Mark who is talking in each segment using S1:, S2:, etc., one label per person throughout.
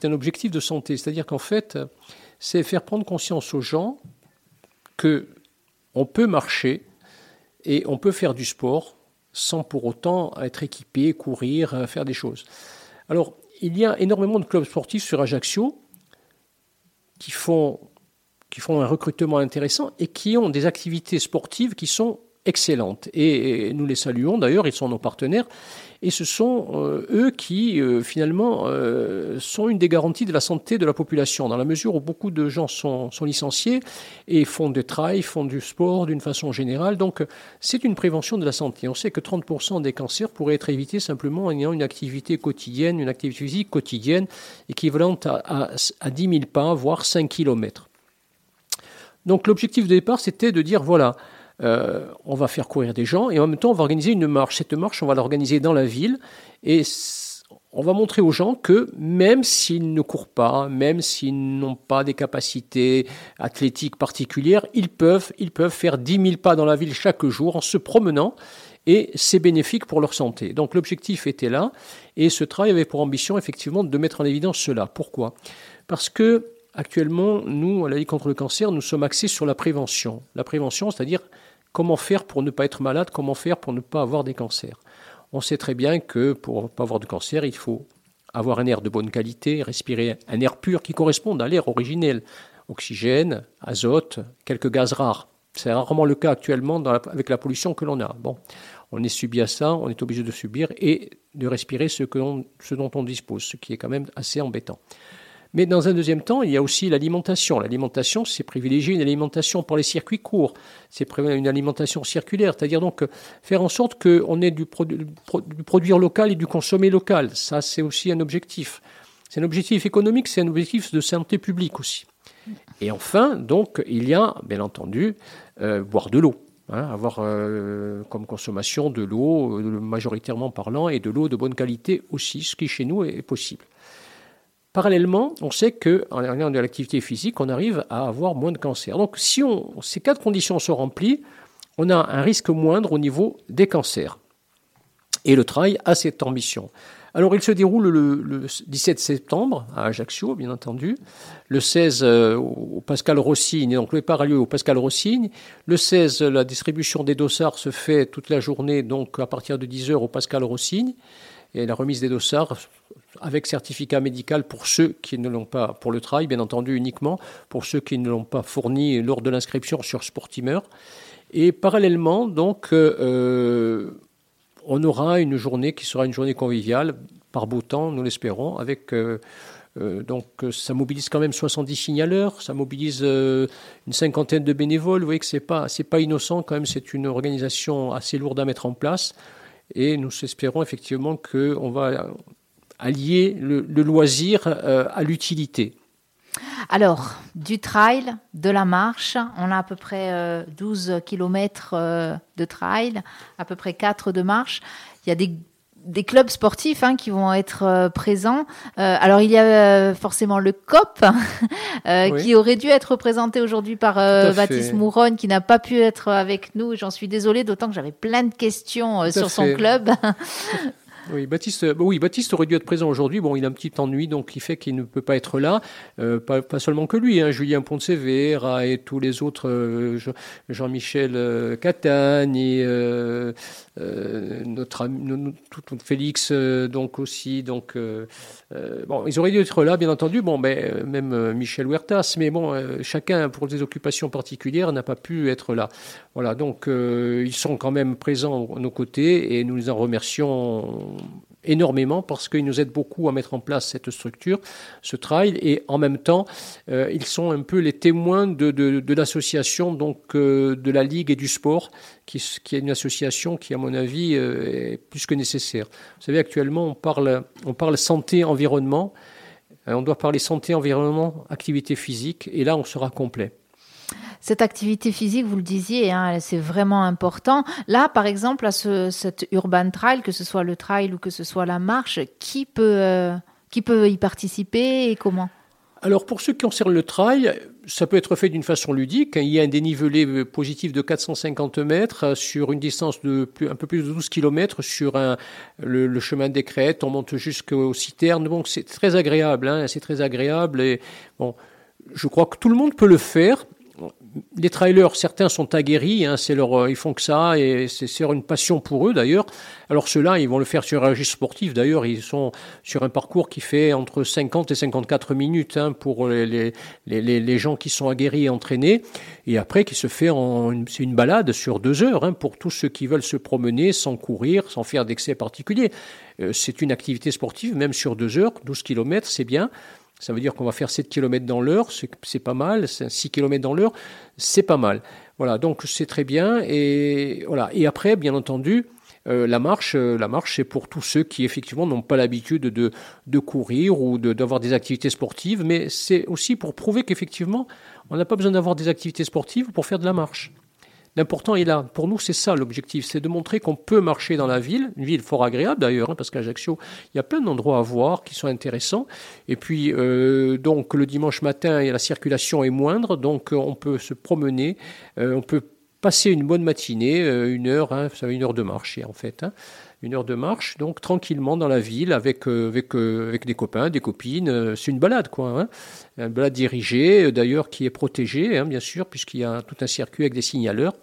S1: C'est un objectif de santé, c'est-à-dire qu'en fait, c'est faire prendre conscience aux gens que on peut marcher et on peut faire du sport sans pour autant être équipé, courir, euh, faire des choses. Alors, il y a énormément de clubs sportifs sur Ajaccio qui font, qui font un recrutement intéressant et qui ont des activités sportives qui sont excellentes. Et, nous les saluons d'ailleurs, ils sont nos partenaires. Et ce sont euh, eux qui, euh, finalement, euh, sont une des garanties de la santé de la population, dans la mesure où beaucoup de gens sont, licenciés et font des trails, font du sport d'une façon générale. Donc, c'est une prévention de la santé. On sait que 30% des cancers pourraient être évités simplement en ayant une activité quotidienne, une activité physique quotidienne équivalente à, à, à 10 000 pas, voire 5 km. Donc, l'objectif de départ, c'était de dire, voilà, euh, on va faire courir des gens et en même temps on va organiser une marche. Cette marche, on va l'organiser dans la ville et on va montrer aux gens que même s'ils ne courent pas, même s'ils n'ont pas des capacités athlétiques particulières, ils peuvent, faire 10 000 pas dans la ville chaque jour en se promenant et c'est bénéfique pour leur santé. Donc l'objectif était là et ce travail avait pour ambition effectivement de mettre en évidence cela. Pourquoi? Parce que actuellement, nous, à la Ligue contre le cancer, nous sommes axés sur la prévention. La prévention, c'est-à-dire Comment faire pour ne pas être malade Comment faire pour ne pas avoir des cancers On sait très bien que pour ne pas avoir de cancer, il faut avoir un air de bonne qualité, respirer un air pur qui corresponde à l'air originel. Oxygène, azote, quelques gaz rares. C'est rarement le cas actuellement avec la pollution que l'on a. Bon, on est subi à ça, on est obligé de subir et de respirer ce, ce dont on dispose, ce qui est quand même assez embêtant. Mais dans un deuxième temps, il y a aussi l'alimentation. L'alimentation, c'est privilégier une alimentation pour les circuits courts. C'est une alimentation circulaire, c'est-à-dire donc faire en sorte qu'on ait du, du produire local et du consommer local. Ça, c'est aussi un objectif. C'est un objectif économique, c'est un objectif de santé publique aussi. Et enfin, donc, il y a, bien entendu, euh, boire de l'eau. Hein, avoir euh, comme consommation de l'eau, euh, majoritairement parlant, et de l'eau de bonne qualité aussi, ce qui chez nous est possible. Parallèlement, on sait qu'en ayant de l'activité physique, on arrive à avoir moins de cancer. Donc si ces quatre conditions sont remplies, on a un risque moindre au niveau des cancers. Et le travail a cette ambition. Alors il se déroule le, 17 septembre à Ajaccio, bien entendu, le 16 euh, au Pascal Rossigne, donc le lieu au Pascal Rossigne, le 16 la distribution des dossards se fait toute la journée, donc à partir de 10h au Pascal Rossigne, et la remise des dossards avec certificat médical pour ceux qui ne l'ont pas, pour le travail bien entendu uniquement, pour ceux qui ne l'ont pas fourni lors de l'inscription sur Sportimer. Et parallèlement, donc, euh, euh, on aura une journée qui sera une journée conviviale, par beau temps, nous l'espérons, avec... Euh, donc ça mobilise quand même 70 signaleurs, ça mobilise une cinquantaine de bénévoles. Vous voyez que c'est pas pas innocent quand même. C'est une organisation assez lourde à mettre en place. Et nous espérons effectivement qu'on va allier le, loisir euh, à l'utilité.
S2: Alors, du trail, de la marche, on a à peu près 12 euh, km euh, de trail, à peu près 4 de marche. Il y a des, clubs sportifs hein, qui vont être présents. alors, il y a forcément le COP, qui aurait dû être représenté aujourd'hui par Baptiste Mouronne, qui n'a pas pu être avec nous. J'en suis désolée, d'autant que j'avais plein de questions sur son club.
S1: Oui, Baptiste, bah oui, Baptiste aurait dû être présent aujourd'hui. Bon, il a un petit ennui, donc il fait qu'il ne peut pas être là. Euh, pas, seulement que lui, hein, Julien Poncevera et tous les autres, euh, Jean-Michel euh, Catagne et notre, ami, Félix, donc aussi. Donc, bon, ils auraient dû être là, bien entendu. Bon, ben, même Michel Huertas, mais bon, chacun pour des occupations particulières n'a pas pu être là. Voilà, donc ils sont quand même présents à nos côtés et nous les en remercions énormément parce qu'ils nous aident beaucoup à mettre en place cette structure, ce trail, et en même temps, euh, ils sont un peu les témoins de, l'association donc euh, de la Ligue et du sport, qui, est une association qui, à mon avis, euh, est plus que nécessaire. Vous savez, actuellement, on parle, on parle santé, environnement. On doit parler santé, environnement, activité physique, et là, on sera complet.
S2: Cette activité physique, vous le disiez, hein, c'est vraiment important. Là, par exemple, à ce, cet urban trail, que ce soit le trail ou que ce soit la marche, qui peut, euh, qui peut y participer et comment?
S1: Alors, pour ceux qui concernent le trail, ça peut être fait d'une façon ludique. Il y a un dénivelé positif de 450 mètres sur une distance de un peu plus de 12 km sur le, chemin des crêtes. On monte jusqu'aux citernes. Donc c'est très agréable. Hein, c'est très agréable. Et bon, je crois que tout le monde peut le faire les trailers, certains sont aguerris, hein, c'est leur, euh, ils font que ça et c'est une passion pour eux d'ailleurs. Alors ceux-là, ils vont le faire sur un registre sportif. D'ailleurs, ils sont sur un parcours qui fait entre 50 et 54 minutes hein, pour les, les, les, les, gens qui sont aguerris et entraînés. Et après, qui se fait en, c'est une balade sur deux heures hein, pour tous ceux qui veulent se promener sans courir, sans faire d'excès particuliers. Euh, c'est une activité sportive, même sur deux heures, 12 kilomètres, c'est bien. Ça veut dire qu'on va faire 7 km dans l'heure, c'est pas mal, 6 km dans l'heure, c'est pas mal. Voilà, donc c'est très bien. Et, voilà. et après, bien entendu, euh, la marche, euh, la marche, c'est pour tous ceux qui effectivement n'ont pas l'habitude de, de courir ou d'avoir des activités sportives, mais c'est aussi pour prouver qu'effectivement, on n'a pas besoin d'avoir des activités sportives pour faire de la marche. L'important est là. Pour nous, c'est ça l'objectif, c'est de montrer qu'on peut marcher dans la ville, une ville fort agréable d'ailleurs, hein, parce qu'à Ajaccio, il y a plein d'endroits à voir qui sont intéressants. Et puis, euh, donc, le dimanche matin, la circulation est moindre, donc euh, on peut se promener, euh, on peut passer une bonne matinée, une heure, hein, une heure de marche en fait. Hein, une heure de marche, donc tranquillement dans la ville avec avec avec des copains, des copines. c'est une balade quoi, hein, une balade dirigée d'ailleurs qui est protégée hein, bien sûr puisqu'il y a tout un circuit avec des signaleurs.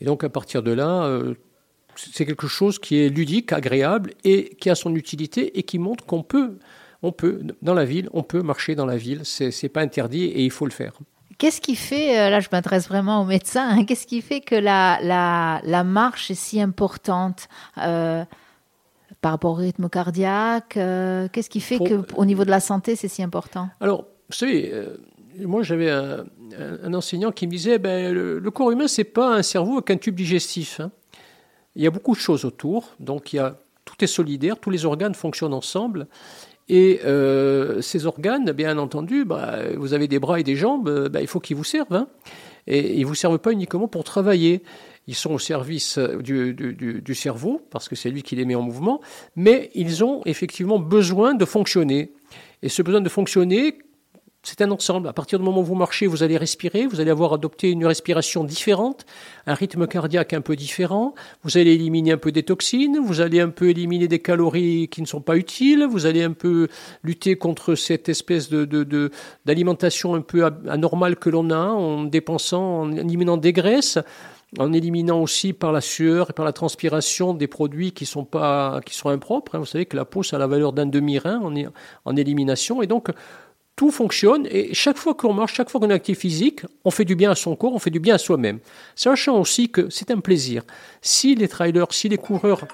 S1: Et donc à partir de là, euh, c'est quelque chose qui est ludique, agréable et qui a son utilité et qui montre qu'on peut, peut, dans la ville, on peut marcher dans la ville. C'est, pas interdit et il faut le faire.
S2: Qu'est-ce qui fait, euh, là je m'adresse vraiment aux médecins, hein, qu'est-ce qui fait que la, la, la, marche est si importante euh, par rapport au rythme cardiaque Qu'est-ce qui fait qu'au niveau de la santé c'est si important?
S1: Alors, vous savez, moi j'avais un, enseignant qui me disait ben, le, corps humain, c'est pas un cerveau avec un tube digestif. Hein. Il y a beaucoup de choses autour, donc il y a, tout est solidaire, tous les organes fonctionnent ensemble. Et euh, ces organes, bien entendu, bah, vous avez des bras et des jambes, bah, il faut qu'ils vous servent. Hein. Et ils ne vous servent pas uniquement pour travailler. Ils sont au service du, du, du cerveau, parce que c'est lui qui les met en mouvement, mais ils ont effectivement besoin de fonctionner. Et ce besoin de fonctionner, c'est un ensemble. À partir du moment où vous marchez, vous allez respirer, vous allez avoir adopté une respiration différente, un rythme cardiaque un peu différent, vous allez éliminer un peu des toxines, vous allez un peu éliminer des calories qui ne sont pas utiles, vous allez un peu lutter contre cette espèce de, d'alimentation un peu anormale que l'on a en dépensant, en éliminant des graisses en éliminant aussi par la sueur et par la transpiration des produits qui sont pas qui sont impropres. Hein. Vous savez que la peau ça a la valeur d'un demi-rein en, en élimination et donc fonctionne et chaque fois qu'on marche, chaque fois qu'on est actif physique, on fait du bien à son corps, on fait du bien à soi-même. Sachant aussi que c'est un plaisir. Si les trailers, si les coureurs,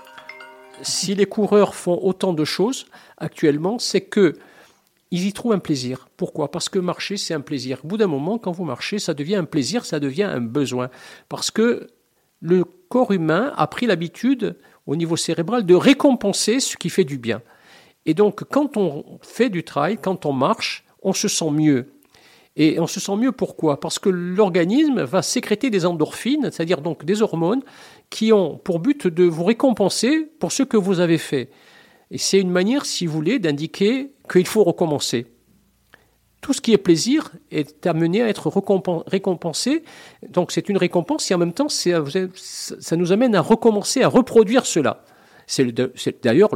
S1: si les coureurs font autant de choses actuellement, c'est que ils y trouvent un plaisir. Pourquoi? Parce que marcher, c'est un plaisir. Au bout d'un moment, quand vous marchez, ça devient un plaisir, ça devient un besoin. Parce que le corps humain a pris l'habitude, au niveau cérébral, de récompenser ce qui fait du bien. Et donc, quand on fait du trail, quand on marche, on se sent mieux. Et on se sent mieux pourquoi? Parce que l'organisme va sécréter des endorphines, c'est-à-dire des hormones, qui ont pour but de vous récompenser pour ce que vous avez fait. Et c'est une manière, si vous voulez, d'indiquer qu'il faut recommencer. Tout ce qui est plaisir est amené à être récompensé. Donc c'est une récompense et en même temps, ça nous amène à recommencer, à reproduire cela. C'est d'ailleurs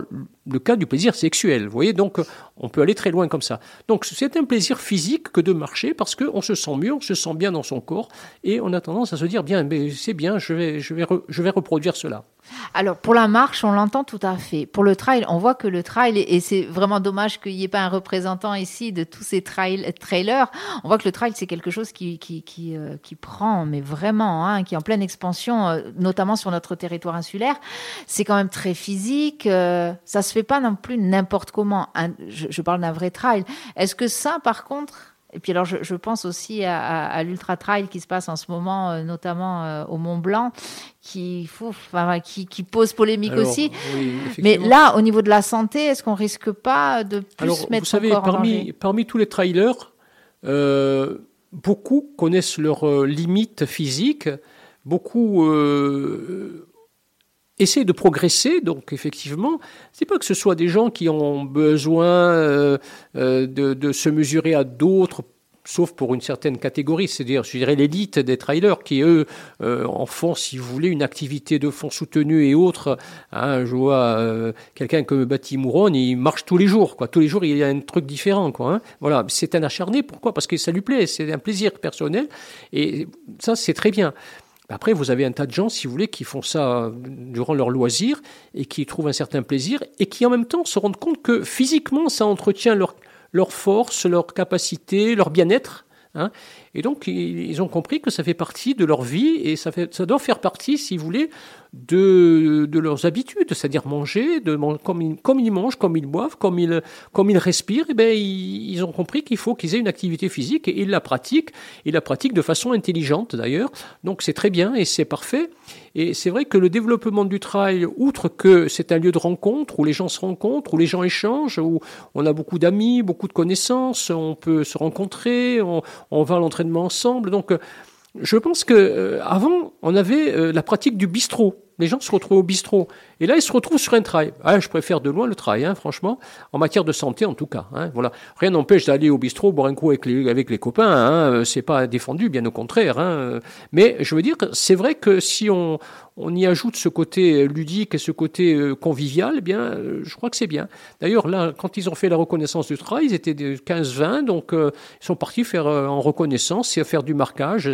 S1: le cas du plaisir sexuel. Vous voyez, donc on peut aller très loin comme ça. Donc c'est un plaisir physique que de marcher parce qu'on se sent mieux, on se sent bien dans son corps et on a tendance à se dire bien, c'est bien, je vais, je, vais je vais reproduire cela.
S2: Alors pour la marche, on l'entend tout à fait. Pour le trail, on voit que le trail, et c'est vraiment dommage qu'il n'y ait pas un représentant ici de tous ces trail, trailers, on voit que le trail, c'est quelque chose qui, qui, qui, euh, prend, mais vraiment, hein, qui est en pleine expansion, euh, notamment sur notre territoire insulaire. C'est quand même très physique, euh, ça se fait pas non plus n'importe comment. je, je parle d'un vrai trail. Est-ce que ça, par contre, et puis alors, je, pense aussi à, l'ultra trail qui se passe en ce moment, euh, notamment euh, au Mont Blanc, qui, qui, pose polémique aussi. Mais là, au niveau de la santé, est-ce qu'on risque pas de plus alors, mettre vous savez,
S1: parmi, parmi tous les trailers, euh, beaucoup connaissent leurs limites physiques. Beaucoup essayer de progresser. Donc effectivement, c'est pas que ce soit des gens qui ont besoin euh, euh, de, se mesurer à d'autres sauf pour une certaine catégorie, c'est-à-dire, je dirais, l'élite des trailers qui, eux, euh, en font, si vous voulez, une activité de fond soutenue et autres. Hein, je vois quelqu'un comme Bati Mouron, il marche tous les jours, quoi. Tous les jours, il y a un truc différent, quoi. Hein. Voilà, c'est un acharné. Pourquoi? Parce que ça lui plaît, c'est un plaisir personnel, et ça, c'est très bien. Après, vous avez un tas de gens, si vous voulez, qui font ça durant leur loisir et qui trouvent un certain plaisir et qui en même temps se rendent compte que physiquement, ça entretient leur, leur force, leur capacité, leur bien-être. Hein. Et donc, ils ont compris que ça fait partie de leur vie et ça, doit faire partie, si vous voulez, de, de leurs habitudes, c'est-à-dire manger, de, comme, ils, mangent, comme ils boivent, comme ils, comme ils respirent, et eh bien, ils, ils ont compris qu'il faut qu'ils aient une activité physique et ils la pratiquent, ils la pratiquent de façon intelligente d'ailleurs. Donc c'est très bien et c'est parfait. Et c'est vrai que le développement du trail, outre que c'est un lieu de rencontre où les gens se rencontrent, où les gens échangent, où on a beaucoup d'amis, beaucoup de connaissances, on peut se rencontrer, on, on va à l'entraînement ensemble. Donc je pense que euh, avant, on avait euh, la pratique du bistrot. Les gens se retrouvent au bistrot. Et là, ils se retrouvent sur un trail. Ah, je préfère de loin le trail, hein, franchement, en matière de santé en tout cas. Hein, voilà. Rien n'empêche d'aller au bistrot, boire un coup avec les, avec les copains. Hein, euh, c'est pas défendu, bien au contraire. Hein, mais je veux dire, c'est vrai que si on, on y ajoute ce côté ludique et ce côté euh, convivial, eh bien, euh, je crois que c'est bien. D'ailleurs, là, quand ils ont fait la reconnaissance du trail, ils étaient de 15-20, donc ils sont partis faire en reconnaissance et faire du marquage.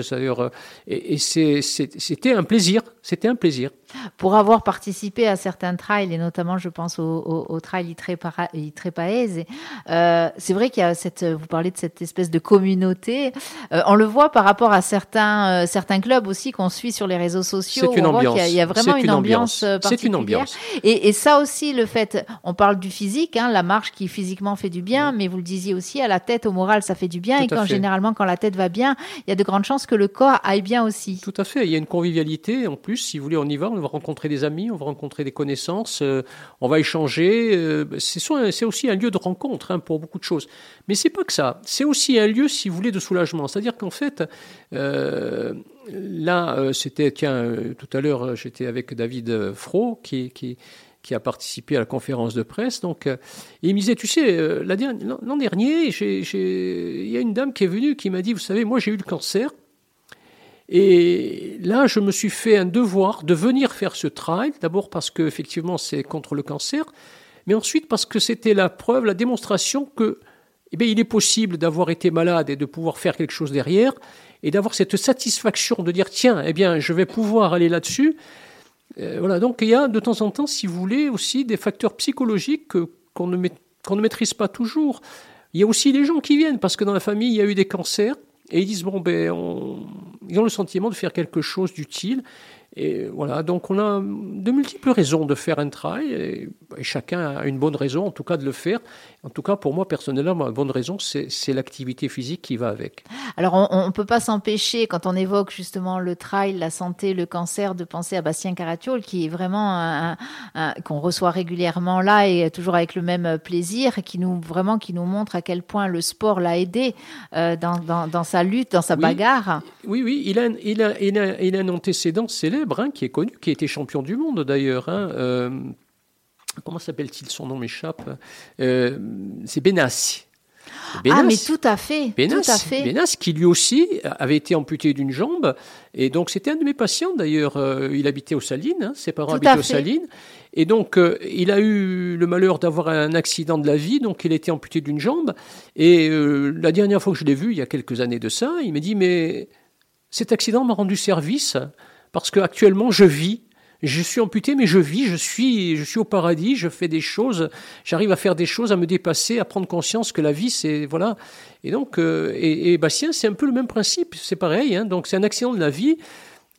S1: Et, et c'était un plaisir. C'était un plaisir.
S2: Pour avoir participé à certains trails, et notamment je pense au, au, au trail Itrepaese, euh, c'est vrai qu'il y a cette, vous parlez de cette espèce de communauté. Euh, on le voit par rapport à certains, euh, certains clubs aussi qu'on suit sur les réseaux sociaux.
S1: C'est une ambiance.
S2: Il y, y, a vraiment une, une, ambiance,
S1: ambiance C'est une ambiance.
S2: Et, et, ça aussi, le fait, on parle du physique, hein, la marche qui physiquement fait du bien, mais vous le disiez aussi, à la tête, au moral, ça fait du bien. Tout et quand généralement, quand la tête va bien, il y a de grandes chances que le corps aille bien aussi.
S1: Tout à fait. Il y a une convivialité. En plus, si vous voulez, on y va, on va rencontrer des amis, on va rencontrer des connaissances, euh, on va échanger. Euh, c'est aussi un lieu de rencontre hein, pour beaucoup de choses. Mais c'est pas que ça. C'est aussi un lieu, si vous voulez, de soulagement. C'est-à-dire qu'en fait, euh, là, c'était, tiens, tout à l'heure, j'étais avec David Fro, qui a participé à la conférence de presse. Donc, il me disait, tu sais, l'an dernier, il y a une dame qui est venue qui m'a dit, vous savez, moi j'ai eu le cancer. Et là, je me suis fait un devoir de venir faire ce trail, d'abord parce que effectivement c'est contre le cancer, mais ensuite parce que c'était la preuve, la démonstration que eh bien, il est possible d'avoir été malade et de pouvoir faire quelque chose derrière, et d'avoir cette satisfaction de dire tiens, eh bien, je vais pouvoir aller là-dessus. Euh, voilà, donc il y a de temps en temps, si vous voulez, aussi des facteurs psychologiques qu'on ne, qu'on ne maîtrise pas toujours. Il y a aussi des gens qui viennent parce que dans la famille, il y a eu des cancers et ils disent bon ben on... ils ont le sentiment de faire quelque chose d'utile et voilà, donc on a de multiples raisons de faire un trail, et, chacun a une bonne raison en tout cas de le faire. En tout cas, pour moi personnellement, ma bonne raison, c'est l'activité physique qui va avec.
S2: Alors on ne peut pas s'empêcher, quand on évoque justement le trail, la santé, le cancer, de penser à Bastien Caratiol, qui est vraiment qu'on reçoit régulièrement là et toujours avec le même plaisir, qui nous vraiment qui nous montre à quel point le sport l'a aidé euh, dans, dans, dans, sa lutte, dans sa
S1: oui,
S2: bagarre.
S1: Oui, oui, il a, il a, il a, il a un antécédent célèbre Hein, qui est connu, qui a été champion du monde d'ailleurs. Hein, euh, comment s'appelle-t-il Son nom m'échappe. Euh, c'est Benassi.
S2: Bénas, ah, mais tout à fait.
S1: Bénas,
S2: tout à fait.
S1: Bénas, qui lui aussi avait été amputé d'une jambe. Et donc, c'était un de mes patients, d'ailleurs. Euh, il habitait aux Salines, hein, ses parents
S2: Tout
S1: habitaient aux. Salines. Et donc, euh, il a eu le malheur d'avoir un accident de la vie, donc il a été amputé d'une jambe. Et euh, la dernière fois que je l'ai vu, il y a quelques années de ça, il m'a dit, mais cet accident m'a rendu service parce que actuellement je vis. Je suis amputé, mais je vis, je suis, je suis au paradis, je fais des choses, j'arrive à faire des choses, à me dépasser, à prendre conscience que la vie, c'est voilà. Et donc, euh, et, et, Bastien, c'est un peu le même principe, c'est pareil. Hein, donc, c'est un accident de la vie.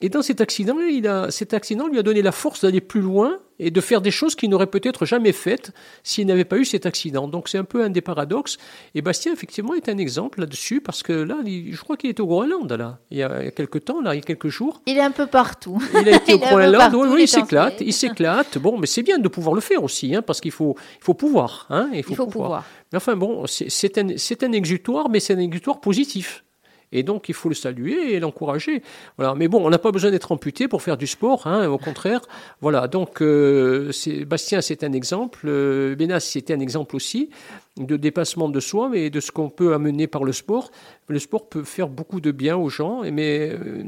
S1: Et dans cet accident, il a, cet accident lui a donné la force d'aller plus loin et de faire des choses qu'il n'aurait peut-être jamais faites s'il n'avait pas eu cet accident. Donc c'est un peu un des paradoxes. Et Bastien, effectivement, est un exemple là-dessus parce que là, il, je crois qu'il est au Groenland, là, il y a quelques temps, là, il y a quelques jours.
S2: Il est un peu partout.
S1: Il a été au
S2: Il
S1: Groenland, oui,
S2: il
S1: oui, il s'éclate, il s'éclate. Bon, mais c'est bien de pouvoir le faire aussi, hein, parce qu'il faut, il faut pouvoir. Hein,
S2: Il faut pouvoir.
S1: Mais enfin bon, c'est c'est un, c'est un exutoire, mais c'est un exutoire positif. Et donc, il faut le saluer et l'encourager. Voilà. Mais bon, on n'a pas besoin d'être amputé pour faire du sport, hein, au contraire. Voilà. Donc, euh, Bastien, c'est un exemple. Euh, Bénas, c'était un exemple aussi de dépassement de soi, mais de ce qu'on peut amener par le sport. Le sport peut faire beaucoup de bien aux gens, mais euh,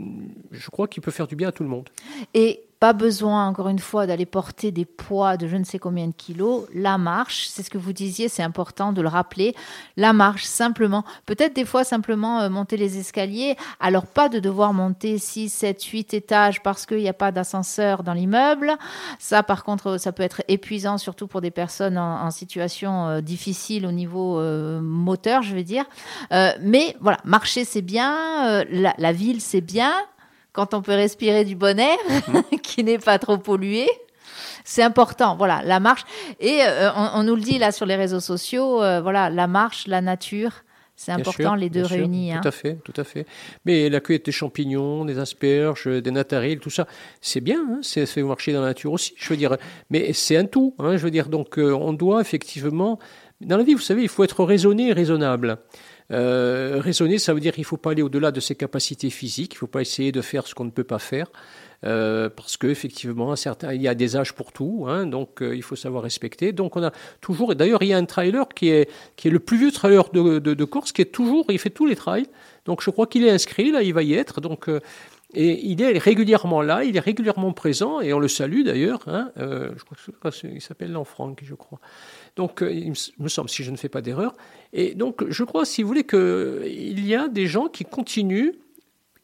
S1: je crois qu'il peut faire du bien à tout le monde.
S2: Et pas besoin, encore une fois, d'aller porter des poids de je ne sais combien de kilos. La marche, c'est ce que vous disiez, c'est important de le rappeler. La marche, simplement, peut-être des fois simplement euh, monter les escaliers. Alors, pas de devoir monter 6, 7, 8 étages parce qu'il n'y a pas d'ascenseur dans l'immeuble. Ça, par contre, ça peut être épuisant, surtout pour des personnes en, situation euh, difficile au niveau euh, moteur, je veux dire. mais voilà, marcher, c'est bien. La, la ville, c'est bien quand on peut respirer du bon air, mhm. qui n'est pas trop pollué. C'est important, voilà, la marche. Et euh, on, nous le dit là sur les réseaux sociaux, euh, voilà, la marche, la nature, c'est important les deux réunis.
S1: Tout hein. à fait, tout à fait. Mais la cueillette des champignons, des asperges, des natariles, tout ça, c'est bien, hein, c'est fait marcher dans la nature aussi, je veux dire. Mais c'est un tout, hein, je veux dire. Donc euh, on doit effectivement, dans la vie, vous savez, il faut être raisonné et raisonnable. Euh, raisonner, ça veut dire qu'il ne faut pas aller au-delà de ses capacités physiques, il ne faut pas essayer de faire ce qu'on ne peut pas faire, euh, parce qu'effectivement, il y a des âges pour tout, hein, donc euh, il faut savoir respecter. Donc on a toujours, d'ailleurs il y a un trailer qui est, qui est le plus vieux trailer de, de, course, qui est toujours, il fait tous les trails, donc je crois qu'il est inscrit, là il va y être, donc... et il est régulièrement là, il est régulièrement présent, et on le salue d'ailleurs. Hein, je crois qu'il s'appelle Lanfranc, je crois. Donc, il me semble, si je ne fais pas d'erreur. Et donc, je crois, si vous voulez, qu'il y a des gens qui continuent,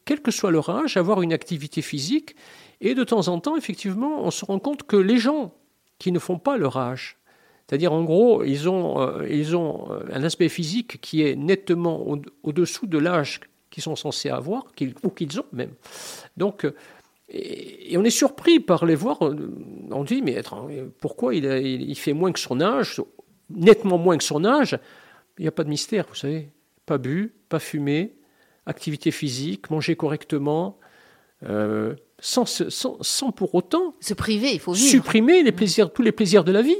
S1: quel que soit leur âge, à avoir une activité physique. Et de temps en temps, effectivement, on se rend compte que les gens qui ne font pas leur âge, c'est-à-dire, en gros, ils ont, euh, ils ont euh, un aspect physique qui est nettement au-dessous de l'âge qu'ils sont censés avoir, ou qu'ils ont même. Donc, euh, et, on est surpris par les voir. On dit, mais pourquoi il, il, fait moins que son âge, nettement moins que son âge? Il n'y a pas de mystère, vous savez. Pas bu, pas fumé, activité physique, manger correctement, euh, sans, sans, pour autant
S2: se priver, il faut
S1: supprimer les plaisirs, tous les plaisirs de la vie,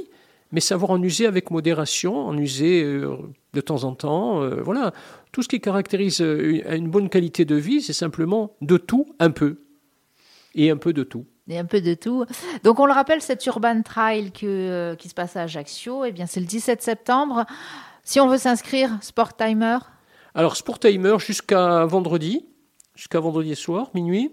S1: mais savoir en user avec modération, en user euh, de temps en temps. Euh, voilà, tout ce qui caractérise une bonne qualité de vie, c'est simplement de tout un peu et un peu de tout.
S2: Et un peu de tout. Donc on le rappelle, cet Urban Trail que, qui se passe à Ajaccio, eh bien c'est le 17 septembre. Si on veut s'inscrire, Sport Timer?
S1: Alors, Sport Timer jusqu'à vendredi, jusqu'à vendredi soir, minuit.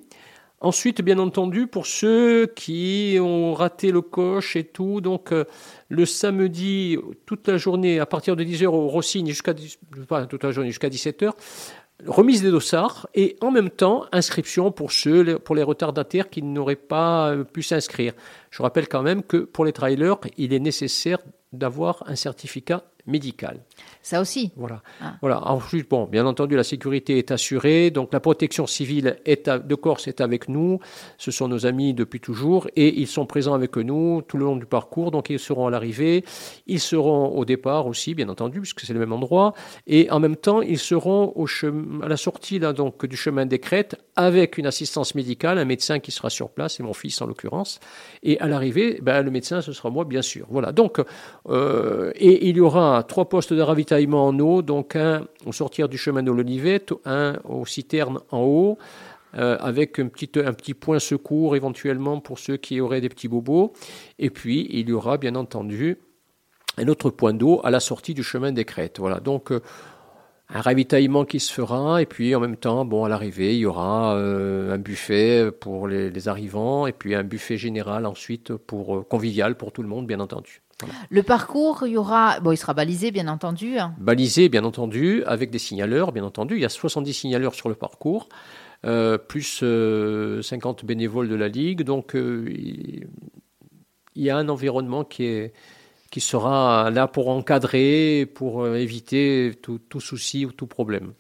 S1: Ensuite, bien entendu, pour ceux qui ont raté le coche et tout, donc euh, le samedi, toute la journée, à partir de 10h au Rossigne, jusqu'à toute la jusqu'à 17h, remise des dossards et en même temps inscription pour ceux, pour les retardataires qui n'auraient pas euh, pu s'inscrire. Je rappelle quand même que pour les trailers, il est nécessaire d'avoir un certificat médical.
S2: Ça aussi.
S1: Voilà. Ah. Voilà. Ensuite, bon, bien entendu, la sécurité est assurée. Donc, la protection civile est de Corse est avec nous. Ce sont nos amis depuis toujours et ils sont présents avec nous tout le long du parcours. Donc, ils seront à l'arrivée. Ils seront au départ aussi, bien entendu, puisque c'est le même endroit. Et en même temps, ils seront au chemin, à la sortie là, donc, du chemin des crêtes avec une assistance médicale, un médecin qui sera sur place, et mon fils en l'occurrence. Et à l'arrivée, ben, le médecin, ce sera moi, bien sûr. Voilà. Donc, euh, et il y aura trois postes de ravitaillement en eau, donc un au sortir du chemin de l'Olivette, un aux citernes en haut, euh, avec un petit, un petit point secours éventuellement pour ceux qui auraient des petits bobos. Et puis, il y aura bien entendu un autre point d'eau à la sortie du chemin des crêtes. Voilà, donc euh, un ravitaillement qui se fera, et puis en même temps, bon, à l'arrivée, il y aura euh, un buffet pour les, les, arrivants, et puis un buffet général ensuite pour convivial pour tout le monde, bien entendu.
S2: Le parcours, il y aura, bon, il sera balisé bien entendu. Hein.
S1: Balisé bien entendu, avec des signaleurs bien entendu. Il y a 70 signaleurs sur le parcours, euh, plus 50 euh, bénévoles de la ligue. Donc euh, il y a un environnement qui est qui sera là pour encadrer, pour éviter tout, tout souci ou tout problème.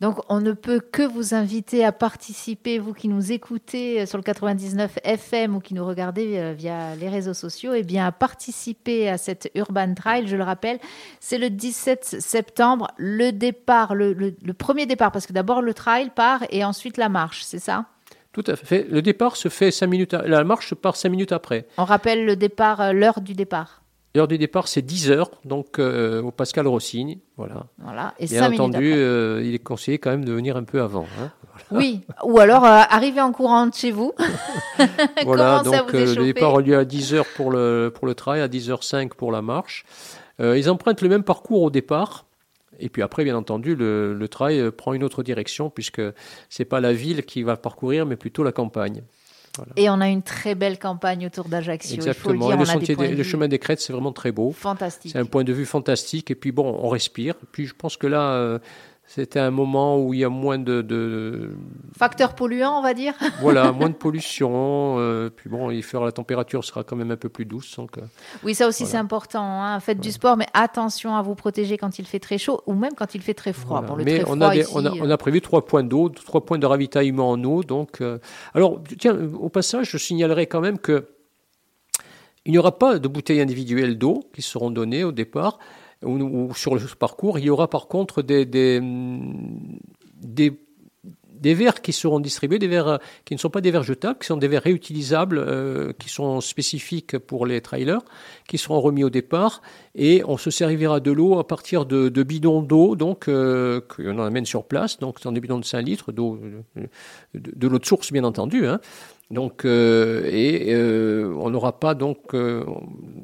S2: Donc, on ne peut que vous inviter à participer, vous qui nous écoutez sur le 99 FM ou qui nous regardez euh, via les réseaux sociaux, et eh bien, à participer à cette Urban Trail. Je le rappelle, c'est le 17 septembre, le départ, le, premier départ, parce que d'abord le trail part et ensuite la marche, c'est ça?
S1: Tout à fait. Le départ se fait cinq minutes. La marche part cinq minutes après.
S2: On rappelle le départ, euh, l'heure du départ.
S1: L'heure du départ, c'est 10 heures, donc euh, au Pascal Rossini. Voilà.
S2: Voilà. Et
S1: Bien entendu, euh, il est conseillé quand même de venir un peu avant. hein.
S2: Oui, ou alors euh, arriver en courant de chez vous.
S1: Voilà, donc
S2: vous
S1: euh, le départ a lieu à 10 heures pour le, pour le trail, à 10h05 pour la marche. Ils empruntent le même parcours au départ. Et puis après, bien entendu, le, le trail prend une autre direction puisque c'est pas la ville qui va parcourir, mais plutôt la campagne.
S2: Et on a une très belle campagne autour d'Ajaccio. Il faut le
S1: Exactement.
S2: dire,
S1: le,
S2: des
S1: des-
S2: vue
S1: chemin des crêtes, c'est vraiment très beau.
S2: fantastiques.
S1: C'est un point de vue fantastique. Et puis bon, on respire. Puis je pense que là, euh, c'était un moment où il y a moins de, de
S2: Facteur polluant, on va dire.
S1: voilà, moins de pollution. euh, puis bon, il fera la température sera quand même un peu plus douce. Donc, euh,
S2: Oui, ça aussi
S1: Voilà.
S2: c'est important. hein. Faites du sport, mais attention à vous protéger quand il fait très chaud ou même quand il fait très froid.
S1: Voilà.
S2: Bon, le
S1: Mais
S2: très
S1: on
S2: froid
S1: a, des-
S2: ici,
S1: on, a,
S2: euh,
S1: on a prévu trois points d'eau, trois points de ravitaillement en eau. Donc, euh, alors, tiens, au passage, je signalerai quand même que il n'y aura pas de bouteilles individuelles d'eau qui seront données au départ ou, ou sur le parcours. Il y aura par contre des, des, des, des verres qui seront distribués, des verres euh, qui ne sont pas des verres jetables, qui sont des verres réutilisables, euh, qui sont spécifiques pour les trailers, qui seront remis au départ. Et on se servira de l'eau à partir de, de bidons d'eau, donc euh, qu'on amène sur place. Donc, c'est des bidons de 5 litres d'eau, euh, de, de l'eau de source, bien entendu. Hein. Donc, euh, et euh, on n'aura pas donc, euh,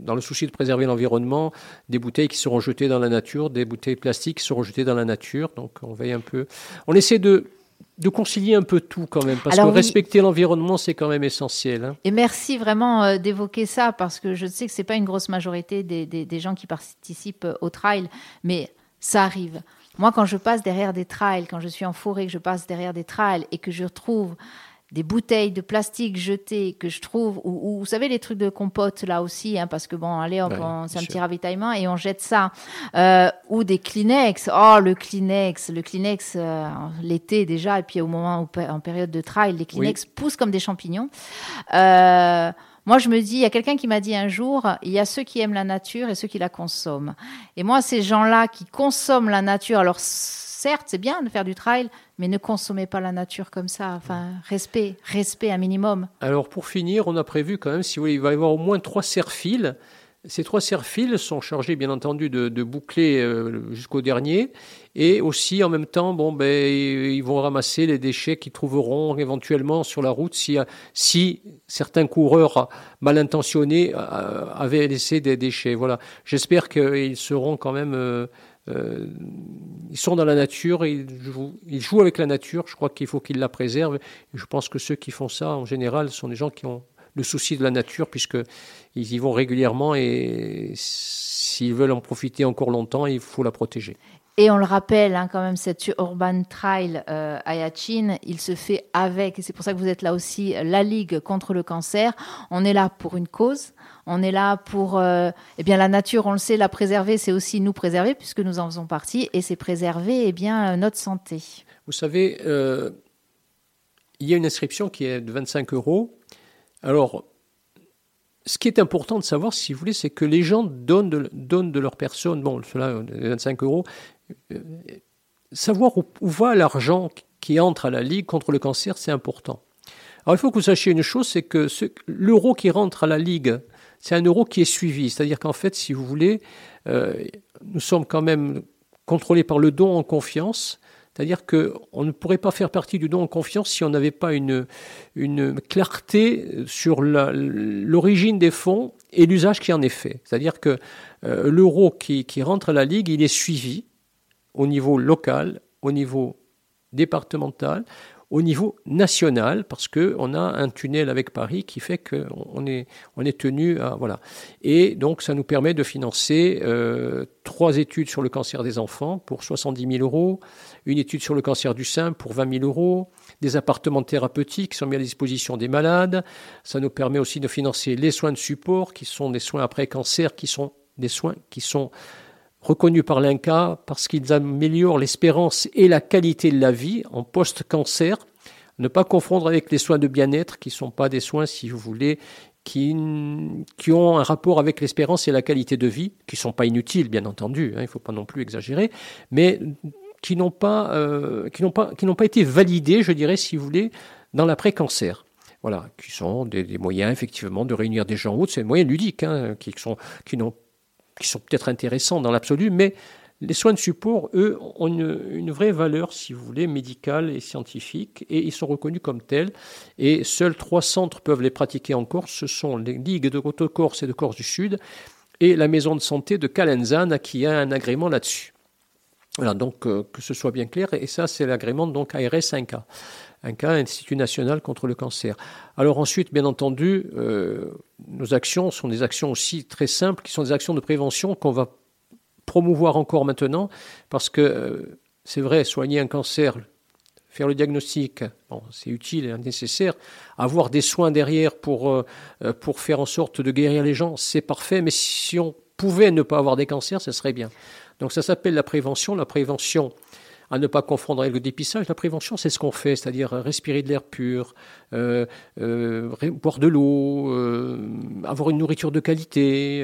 S1: dans le souci de préserver l'environnement, des bouteilles qui seront jetées dans la nature, des bouteilles plastiques qui seront jetées dans la nature. Donc, on veille un peu. On essaie de de concilier un peu tout quand même, parce
S2: Alors
S1: que
S2: oui.
S1: respecter l'environnement, c'est quand même essentiel. hein.
S2: Et merci vraiment d'évoquer ça parce que je sais que c'est pas une grosse majorité des, des- des gens qui participent au trail, mais ça arrive. Moi, quand je passe derrière des trails, quand je suis en forêt, que je passe derrière des trails et que je trouve des bouteilles de plastique jetées que je trouve, ou, ou vous savez les trucs de compote là aussi, hein, parce que bon, allez,
S1: Ouais,
S2: on- c'est un
S1: sûr.
S2: petit ravitaillement et on jette ça, Euh, ou des Kleenex. Oh, le Kleenex, le Kleenex euh, l'été déjà, et puis au moment où, en période de trail, les Kleenex poussent comme des champignons. Euh, moi, je me dis, il y a quelqu'un qui m'a dit un jour, il y a ceux qui aiment la nature et ceux qui la consomment. Et moi, ces gens-là qui consomment la nature, alors certes, c'est bien de faire du trail, mais ne consommez pas la nature comme ça. Enfin, respect, respect un minimum.
S1: Alors pour finir, on a prévu quand même, si vous voulez, il va y avoir au moins trois serre-fils. Ces trois serre-fils sont chargés, bien entendu, de, boucler euh, jusqu'au dernier, et aussi en même temps, bon, ben, ils vont ramasser les déchets qu'ils trouveront éventuellement sur la route si, si certains coureurs mal intentionnés euh, avaient laissé des déchets. Voilà. J'espère qu'ils seront quand même. euh, euh, ils sont dans la nature, ils jouent, avec la nature. Je crois qu'il faut qu'ils la préservent. Je pense que ceux qui font ça, en général, sont des gens qui ont le souci de la nature, puisque ils y vont régulièrement et s'ils veulent en profiter encore longtemps, il faut la protéger.
S2: Et on le rappelle, hein, quand même, cette Urban Trail euh, à Yachin, il se fait avec, et c'est pour ça que vous êtes là aussi, la Ligue contre le cancer. On est là pour une cause. On est là pour, euh, eh bien, la nature, on le sait, la préserver, c'est aussi nous préserver, puisque nous en faisons partie, et c'est préserver, eh bien, euh, notre santé.
S1: Vous savez, euh, il y a une inscription qui est de 25 euros. Alors, ce qui est important de savoir, si vous voulez, c'est que les gens donnent de, leur personne, bon, cela, les 25 euros, savoir où, va l'argent qui entre à la Ligue contre le cancer, c'est important. Alors, il faut que vous sachiez une chose, c'est que l'euro qui rentre à la Ligue, c'est un euro qui est suivi. C'est-à-dire qu'en fait, si vous voulez, euh, nous sommes quand même contrôlés par le don en confiance. C'est-à-dire qu'on ne pourrait pas faire partie du don en confiance si on n'avait pas une, une clarté sur l'origine des fonds et l'usage qui en est fait. C'est-à-dire que euh, l'euro qui rentre à la Ligue, il est suivi au niveau local, au niveau départemental, au niveau national, parce qu'on a un tunnel avec Paris qui fait qu'on est, on est tenu à. Voilà. Et donc, ça nous permet de financer euh, trois études sur le cancer des enfants pour 70 000 euros, une étude sur le cancer du sein pour 20 000 euros, des appartements thérapeutiques qui sont mis à disposition des malades. Ça nous permet aussi de financer les soins de support, qui sont des soins après cancer, qui sont des soins qui sont reconnus par l'INCA parce qu'ils améliorent l'espérance et la qualité de la vie en post-cancer. Ne pas confondre avec les soins de bien-être qui ne sont pas des soins, si vous voulez, qui, qui ont un rapport avec l'espérance et la qualité de vie, qui ne sont pas inutiles, bien entendu, hein, il ne faut pas non plus exagérer, mais qui n'ont pas, euh, pas, pas été validés, je dirais, si vous voulez, dans l'après-cancer. Voilà, qui sont des, moyens effectivement de réunir des gens autres, c'est des moyens ludiques, hein, qui sont, qui qui sont peut-être intéressants dans l'absolu, mais les soins de support, eux, ont une, vraie valeur, si vous voulez, médicale et scientifique, et ils sont reconnus comme tels. Et seuls trois centres peuvent les pratiquer en Corse. Ce sont les ligues de Haute-Corse et de Corse du Sud, et la maison de santé de Calenzane qui a un agrément là-dessus. Voilà, donc euh, que ce soit bien clair, et ça c'est l'agrément donc ARS 1K, 1K, Institut national contre le cancer. Alors ensuite, bien entendu, euh, nos actions sont des actions aussi très simples, qui sont des actions de prévention qu'on va promouvoir encore maintenant, parce que euh, c'est vrai, soigner un cancer, faire le diagnostic, bon, c'est utile et nécessaire. Avoir des soins derrière pour, euh, pour faire en sorte de guérir les gens, c'est parfait, mais si on pouvait ne pas avoir des cancers, ce serait bien. Donc ça s'appelle la prévention. La prévention, à ne pas confondre avec le dépistage. La prévention, c'est ce qu'on fait, c'est-à-dire respirer de l'air pur, euh, boire de l'eau, avoir une nourriture de qualité,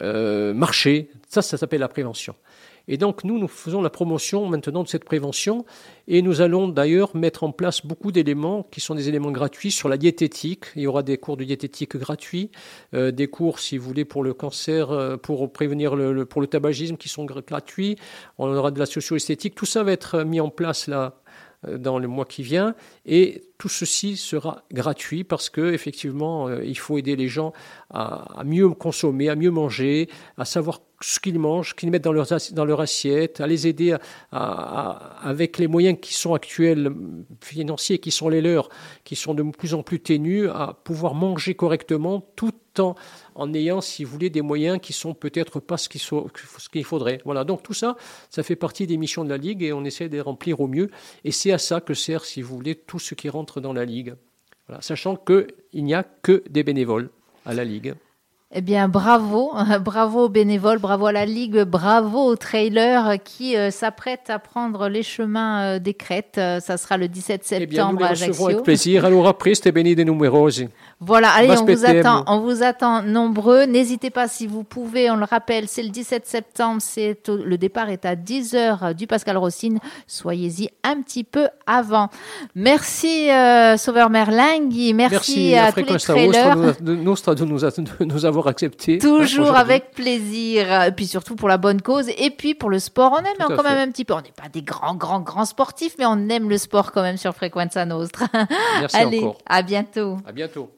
S1: marcher. Ça, ça s'appelle la prévention. Et donc nous, nous faisons la promotion maintenant de cette prévention et nous allons d'ailleurs mettre en place beaucoup d'éléments qui sont des éléments gratuits sur la diététique. Il y aura des cours de diététique gratuits, euh, des cours, si vous voulez, pour le cancer, euh, pour prévenir le, pour le tabagisme qui sont gratuits. On aura de la socio-esthétique. Tout ça va être mis en place là euh, dans le mois qui vient. Et tout ceci sera gratuit parce que effectivement il faut aider les gens à, à mieux consommer, à mieux manger, à savoir ce qu'ils mangent, qu'ils mettent dans leur, dans leur assiette, à les aider avec les moyens qui sont actuels financiers, qui sont les leurs, qui sont de plus en plus ténus, à pouvoir manger correctement tout en, en ayant, si vous voulez, des moyens qui sont peut-être pas ce qu'il faudrait. Voilà, donc tout ça, ça fait partie des missions de la Ligue et on essaie de les remplir au mieux. Et c'est à ça que sert, si vous voulez, tout ce qui rentre dans la Ligue. Voilà, sachant qu'il n'y a que des bénévoles à la Ligue.
S2: Eh bien, bravo, bravo aux bénévoles, bravo à la Ligue, bravo aux trailers qui euh, s'apprêtent à prendre les chemins euh, des crêtes. Euh, ça sera le 17 septembre eh bien, nous les à Ajaccio.
S1: avec plaisir. Benite numerosi.
S2: Voilà, allez, on vous attend, on vous attend nombreux. N'hésitez pas si vous pouvez, on le rappelle, c'est le 17 septembre, c'est le départ est à 10h du Pascal Rossine. Soyez-y un petit peu avant. Merci euh, Sauveur Merlingue, merci, à, tous les trailers.
S1: Nous, nous, nous avoir accepté.
S2: Toujours avec plaisir. Et puis surtout pour la bonne cause et puis pour le sport, on aime quand même un petit peu. On n'est pas des grands, grands, grands sportifs, mais on aime le sport quand même sur Frequenza Nostra.
S1: Merci
S2: allez,
S1: encore.
S2: à bientôt.
S1: À bientôt.